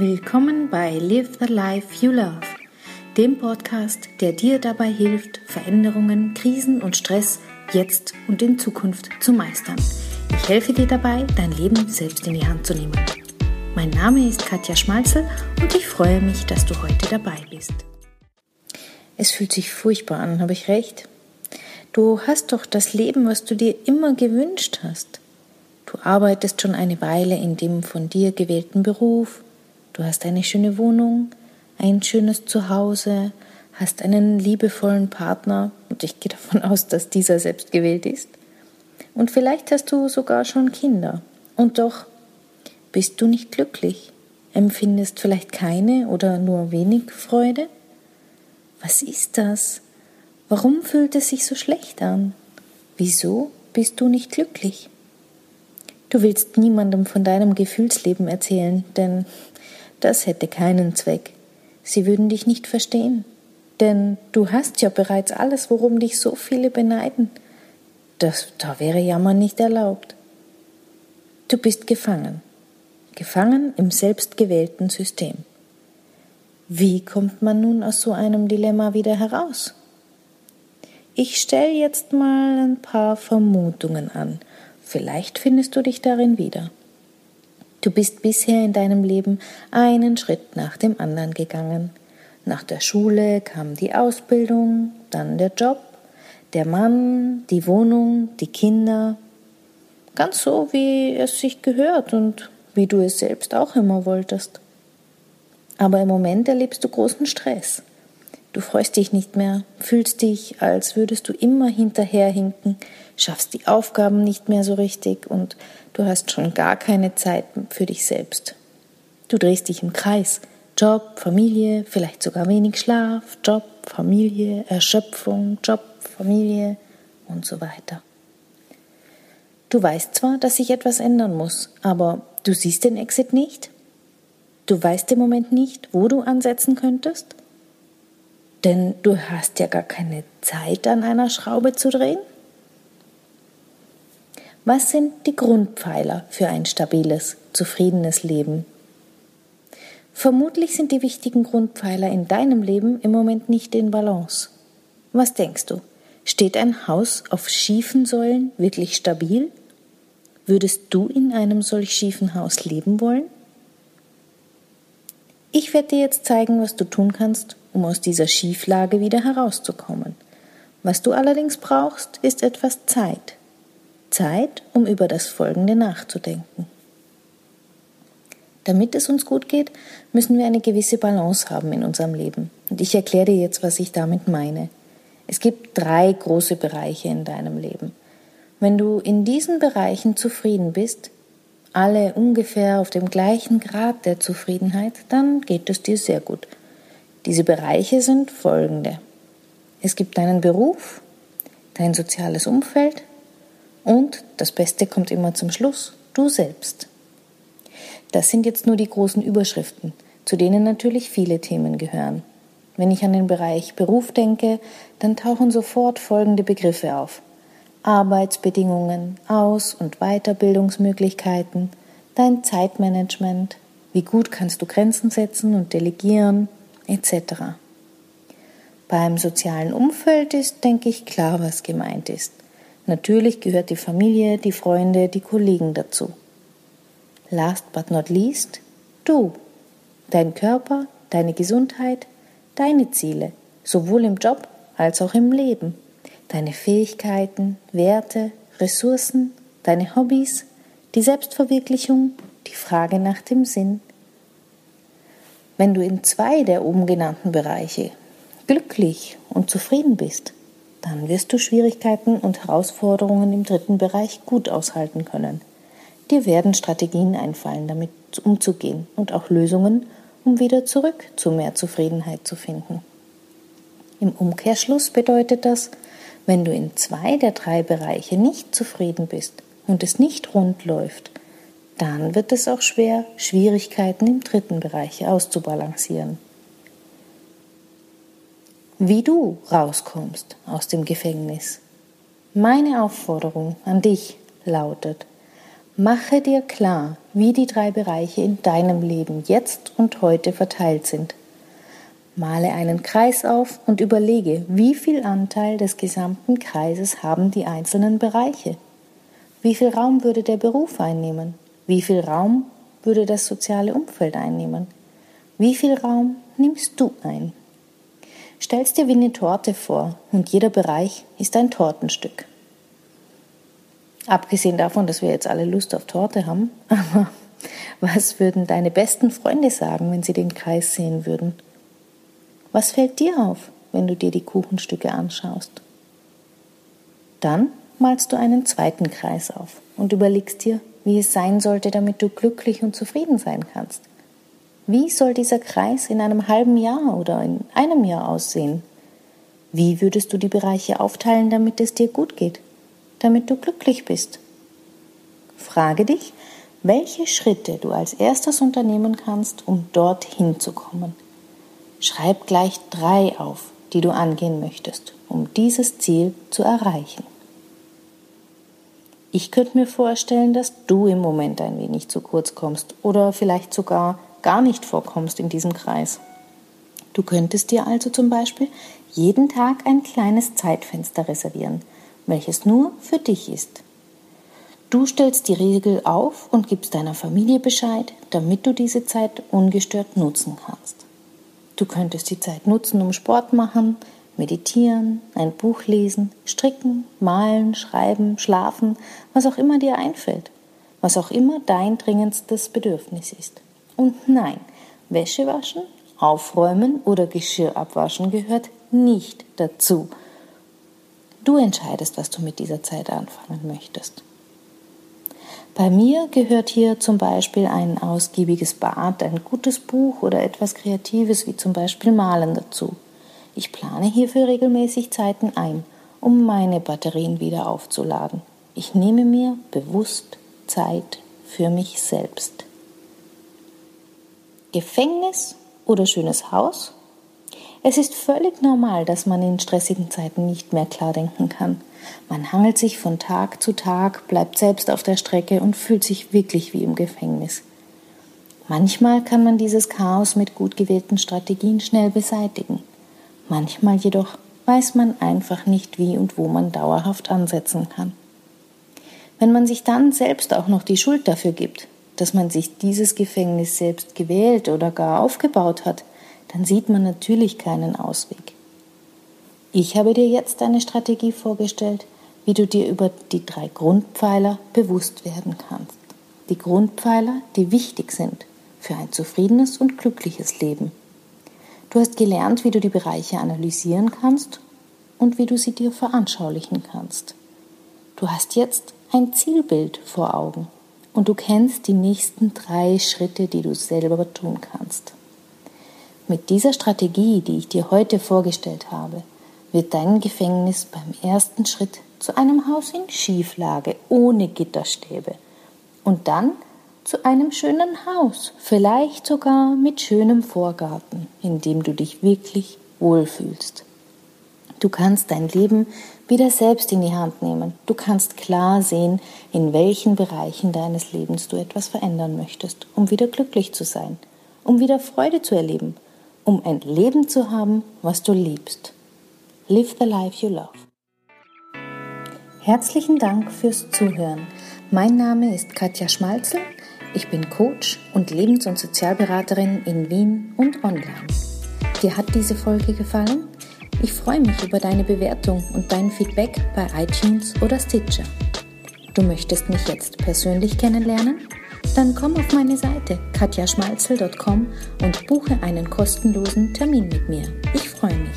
Willkommen bei Live the Life You Love, dem Podcast, der dir dabei hilft, Veränderungen, Krisen und Stress jetzt und in Zukunft zu meistern. Ich helfe dir dabei, dein Leben selbst in die Hand zu nehmen. Mein Name ist Katja Schmalzel und ich freue mich, dass du heute dabei bist. Es fühlt sich furchtbar an, habe ich recht? Du hast doch das Leben, was du dir immer gewünscht hast. Du arbeitest schon eine Weile in dem von dir gewählten Beruf, du hast eine schöne Wohnung, ein schönes Zuhause, hast einen liebevollen Partner, und ich gehe davon aus, dass dieser selbst gewählt ist. Und vielleicht hast du sogar schon Kinder. Und doch bist du nicht glücklich, empfindest vielleicht keine oder nur wenig Freude. Was ist das? Warum fühlt es sich so schlecht an? Wieso bist du nicht glücklich? Du willst niemandem von deinem Gefühlsleben erzählen, denn das hätte keinen Zweck. Sie würden dich nicht verstehen, denn du hast ja bereits alles, worum dich so viele beneiden. Das, da wäre Jammern nicht erlaubt. Du bist gefangen, gefangen im selbstgewählten System. Wie kommt man nun aus so einem Dilemma wieder heraus? Ich stelle jetzt mal ein paar Vermutungen an. Vielleicht findest du dich darin wieder. Du bist bisher in deinem Leben einen Schritt nach dem anderen gegangen. Nach der Schule kam die Ausbildung, dann der Job, der Mann, die Wohnung, die Kinder. Ganz so, wie es sich gehört und wie du es selbst auch immer wolltest. Aber im Moment erlebst du großen Stress. Du freust dich nicht mehr, fühlst dich, als würdest du immer hinterherhinken, schaffst die Aufgaben nicht mehr so richtig und du hast schon gar keine Zeit für dich selbst. Du drehst dich im Kreis. Job, Familie, vielleicht sogar wenig Schlaf, Job, Familie, Erschöpfung, Job, Familie und so weiter. Du weißt zwar, dass sich etwas ändern muss, aber du siehst den Exit nicht. Du weißt im Moment nicht, wo du ansetzen könntest. Denn du hast ja gar keine Zeit, an einer Schraube zu drehen. Was sind die Grundpfeiler für ein stabiles, zufriedenes Leben? Vermutlich sind die wichtigen Grundpfeiler in deinem Leben im Moment nicht in Balance. Was denkst du? Steht ein Haus auf schiefen Säulen wirklich stabil? Würdest du in einem solch schiefen Haus leben wollen? Ich werde dir jetzt zeigen, was du tun kannst, um aus dieser Schieflage wieder herauszukommen. Was du allerdings brauchst, ist etwas Zeit. Zeit, um über das Folgende nachzudenken. Damit es uns gut geht, müssen wir eine gewisse Balance haben in unserem Leben. Und ich erkläre dir jetzt, was ich damit meine. Es gibt drei große Bereiche in deinem Leben. Wenn du in diesen Bereichen zufrieden bist, alle ungefähr auf dem gleichen Grad der Zufriedenheit, dann geht es dir sehr gut. Diese Bereiche sind folgende. Es gibt deinen Beruf, dein soziales Umfeld und, das Beste kommt immer zum Schluss, du selbst. Das sind jetzt nur die großen Überschriften, zu denen natürlich viele Themen gehören. Wenn ich an den Bereich Beruf denke, dann tauchen sofort folgende Begriffe auf. Arbeitsbedingungen, Aus- und Weiterbildungsmöglichkeiten, dein Zeitmanagement, wie gut kannst du Grenzen setzen und delegieren, etc. Beim sozialen Umfeld ist, denke ich, klar, was gemeint ist. Natürlich gehört die Familie, die Freunde, die Kollegen dazu. Last but not least, du, dein Körper, deine Gesundheit, deine Ziele, sowohl im Job als auch im Leben deine Fähigkeiten, Werte, Ressourcen, deine Hobbys, die Selbstverwirklichung, die Frage nach dem Sinn. Wenn du in zwei der oben genannten Bereiche glücklich und zufrieden bist, dann wirst du Schwierigkeiten und Herausforderungen im dritten Bereich gut aushalten können. Dir werden Strategien einfallen, damit umzugehen und auch Lösungen, um wieder zurück zu mehr Zufriedenheit zu finden. Im Umkehrschluss bedeutet das, wenn du in zwei der drei Bereiche nicht zufrieden bist und es nicht rund läuft, dann wird es auch schwer, Schwierigkeiten im dritten Bereich auszubalancieren. Wie du rauskommst aus dem Gefängnis. Meine Aufforderung an dich lautet, Mache dir klar, wie die drei Bereiche in deinem Leben jetzt und heute verteilt sind. Male einen Kreis auf und überlege, wie viel Anteil des gesamten Kreises haben die einzelnen Bereiche. Wie viel Raum würde der Beruf einnehmen? Wie viel Raum würde das soziale Umfeld einnehmen? Wie viel Raum nimmst du ein? Stellst dir wie eine Torte vor und jeder Bereich ist ein Tortenstück. Abgesehen davon, dass wir jetzt alle Lust auf Torte haben, aber was würden deine besten Freunde sagen, wenn sie den Kreis sehen würden? Was fällt dir auf, wenn du dir die Kuchenstücke anschaust? Dann malst du einen zweiten Kreis auf und überlegst dir, wie es sein sollte, damit du glücklich und zufrieden sein kannst. Wie soll dieser Kreis in einem halben Jahr oder in einem Jahr aussehen? Wie würdest du die Bereiche aufteilen, damit es dir gut geht? damit du glücklich bist. Frage dich, welche Schritte du als erstes unternehmen kannst, um dorthin zu kommen. Schreib gleich drei auf, die du angehen möchtest, um dieses Ziel zu erreichen. Ich könnte mir vorstellen, dass du im Moment ein wenig zu kurz kommst oder vielleicht sogar gar nicht vorkommst in diesem Kreis. Du könntest dir also zum Beispiel jeden Tag ein kleines Zeitfenster reservieren, welches nur für dich ist. Du stellst die Regel auf und gibst deiner Familie Bescheid, damit du diese Zeit ungestört nutzen kannst. Du könntest die Zeit nutzen, um Sport machen, meditieren, ein Buch lesen, stricken, malen, schreiben, schlafen, was auch immer dir einfällt, was auch immer dein dringendstes Bedürfnis ist. Und nein, Wäsche waschen, aufräumen oder Geschirr abwaschen gehört nicht dazu. Du entscheidest, was du mit dieser Zeit anfangen möchtest. Bei mir gehört hier zum Beispiel ein ausgiebiges Bad, ein gutes Buch oder etwas Kreatives wie zum Beispiel Malen dazu. Ich plane hierfür regelmäßig Zeiten ein, um meine Batterien wieder aufzuladen. Ich nehme mir bewusst Zeit für mich selbst. Gefängnis oder schönes Haus? Es ist völlig normal, dass man in stressigen Zeiten nicht mehr klar denken kann. Man hangelt sich von Tag zu Tag, bleibt selbst auf der Strecke und fühlt sich wirklich wie im Gefängnis. Manchmal kann man dieses Chaos mit gut gewählten Strategien schnell beseitigen. Manchmal jedoch weiß man einfach nicht, wie und wo man dauerhaft ansetzen kann. Wenn man sich dann selbst auch noch die Schuld dafür gibt, dass man sich dieses Gefängnis selbst gewählt oder gar aufgebaut hat, dann sieht man natürlich keinen Ausweg. Ich habe dir jetzt eine Strategie vorgestellt, wie du dir über die drei Grundpfeiler bewusst werden kannst. Die Grundpfeiler, die wichtig sind für ein zufriedenes und glückliches Leben. Du hast gelernt, wie du die Bereiche analysieren kannst und wie du sie dir veranschaulichen kannst. Du hast jetzt ein Zielbild vor Augen und du kennst die nächsten drei Schritte, die du selber tun kannst. Mit dieser Strategie, die ich dir heute vorgestellt habe, wird dein Gefängnis beim ersten Schritt zu einem Haus in Schieflage ohne Gitterstäbe und dann zu einem schönen Haus, vielleicht sogar mit schönem Vorgarten, in dem du dich wirklich wohlfühlst. Du kannst dein Leben wieder selbst in die Hand nehmen. Du kannst klar sehen, in welchen Bereichen deines Lebens du etwas verändern möchtest, um wieder glücklich zu sein, um wieder Freude zu erleben um ein Leben zu haben, was du liebst. Live the life you love. Herzlichen Dank fürs Zuhören. Mein Name ist Katja Schmalzel. Ich bin Coach und Lebens- und Sozialberaterin in Wien und online. Dir hat diese Folge gefallen? Ich freue mich über deine Bewertung und dein Feedback bei iTunes oder Stitcher. Du möchtest mich jetzt persönlich kennenlernen? Dann komm auf meine Seite katjaschmalzel.com und buche einen kostenlosen Termin mit mir. Ich freue mich.